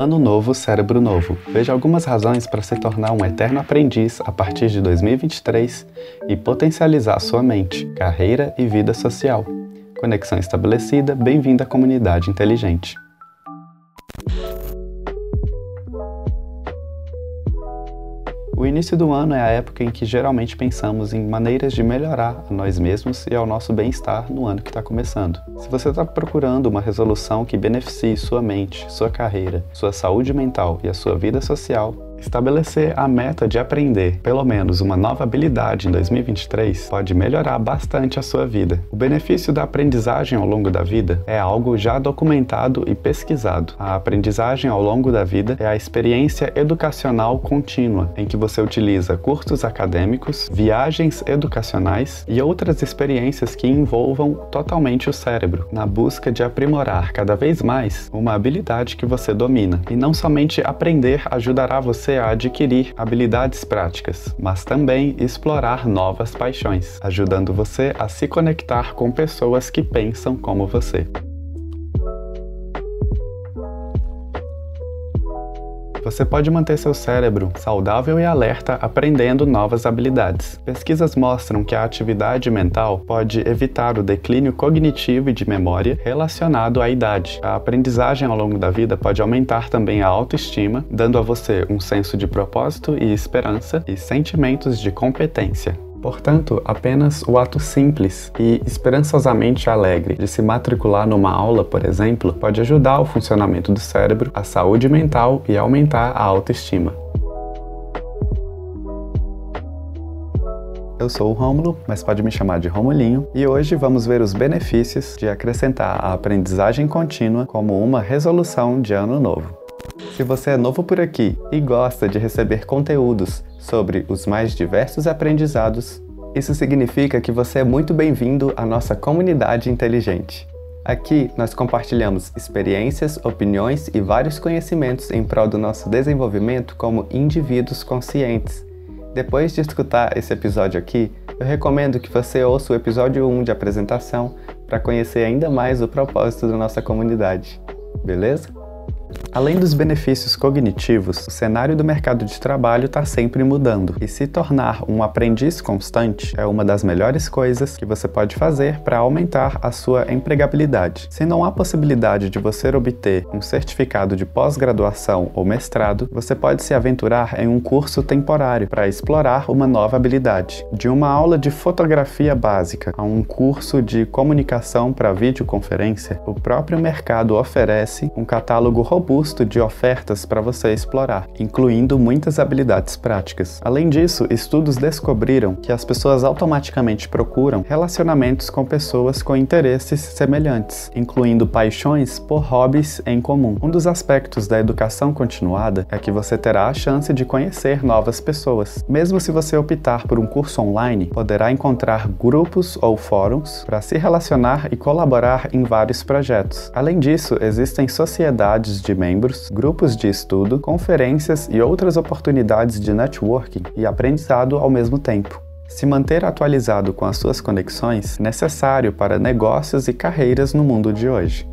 Ano novo, cérebro novo. Veja algumas razões para se tornar um eterno aprendiz a partir de 2023 e potencializar sua mente, carreira e vida social. Conexão estabelecida, bem-vindo à comunidade inteligente. O início do ano é a época em que geralmente pensamos em maneiras de melhorar a nós mesmos e ao nosso bem-estar no ano que está começando. Se você está procurando uma resolução que beneficie sua mente, sua carreira, sua saúde mental e a sua vida social, Estabelecer a meta de aprender pelo menos uma nova habilidade em 2023 pode melhorar bastante a sua vida. O benefício da aprendizagem ao longo da vida é algo já documentado e pesquisado. A aprendizagem ao longo da vida é a experiência educacional contínua, em que você utiliza cursos acadêmicos, viagens educacionais e outras experiências que envolvam totalmente o cérebro, na busca de aprimorar cada vez mais uma habilidade que você domina. E não somente aprender ajudará você você a adquirir habilidades práticas, mas também explorar novas paixões, ajudando você a se conectar com pessoas que pensam como você. Você pode manter seu cérebro saudável e alerta aprendendo novas habilidades. Pesquisas mostram que a atividade mental pode evitar o declínio cognitivo e de memória relacionado à idade. A aprendizagem ao longo da vida pode aumentar também a autoestima, dando a você um senso de propósito e esperança e sentimentos de competência. Portanto, apenas o ato simples e esperançosamente alegre de se matricular numa aula, por exemplo, pode ajudar o funcionamento do cérebro, a saúde mental e aumentar a autoestima. Eu sou o Rômulo, mas pode me chamar de Romulinho, e hoje vamos ver os benefícios de acrescentar a aprendizagem contínua como uma resolução de ano novo. Se você é novo por aqui e gosta de receber conteúdos sobre os mais diversos aprendizados, isso significa que você é muito bem-vindo à nossa comunidade inteligente. Aqui nós compartilhamos experiências, opiniões e vários conhecimentos em prol do nosso desenvolvimento como indivíduos conscientes. Depois de escutar esse episódio aqui, eu recomendo que você ouça o episódio 1 de apresentação para conhecer ainda mais o propósito da nossa comunidade. Beleza? Além dos benefícios cognitivos, o cenário do mercado de trabalho está sempre mudando e se tornar um aprendiz constante é uma das melhores coisas que você pode fazer para aumentar a sua empregabilidade. Se não há possibilidade de você obter um certificado de pós-graduação ou mestrado, você pode se aventurar em um curso temporário para explorar uma nova habilidade. De uma aula de fotografia básica a um curso de comunicação para videoconferência, o próprio mercado oferece um catálogo robusto de ofertas para você explorar, incluindo muitas habilidades práticas. Além disso, estudos descobriram que as pessoas automaticamente procuram relacionamentos com pessoas com interesses semelhantes, incluindo paixões por hobbies em comum. Um dos aspectos da educação continuada é que você terá a chance de conhecer novas pessoas. Mesmo se você optar por um curso online, poderá encontrar grupos ou fóruns para se relacionar e colaborar em vários projetos. Além disso, existem sociedades de de membros, grupos de estudo, conferências e outras oportunidades de networking e aprendizado ao mesmo tempo. Se manter atualizado com as suas conexões é necessário para negócios e carreiras no mundo de hoje.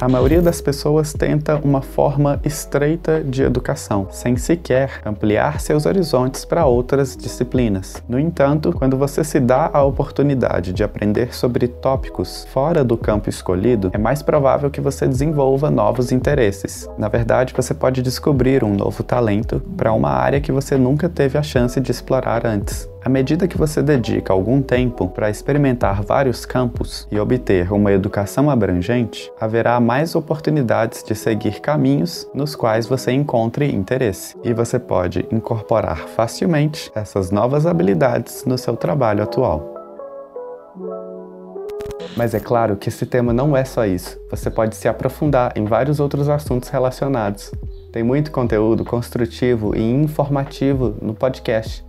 A maioria das pessoas tenta uma forma estreita de educação, sem sequer ampliar seus horizontes para outras disciplinas. No entanto, quando você se dá a oportunidade de aprender sobre tópicos fora do campo escolhido, é mais provável que você desenvolva novos interesses. Na verdade, você pode descobrir um novo talento para uma área que você nunca teve a chance de explorar antes. À medida que você dedica algum tempo para experimentar vários campos e obter uma educação abrangente, haverá mais oportunidades de seguir caminhos nos quais você encontre interesse, e você pode incorporar facilmente essas novas habilidades no seu trabalho atual. Mas é claro que esse tema não é só isso. Você pode se aprofundar em vários outros assuntos relacionados. Tem muito conteúdo construtivo e informativo no podcast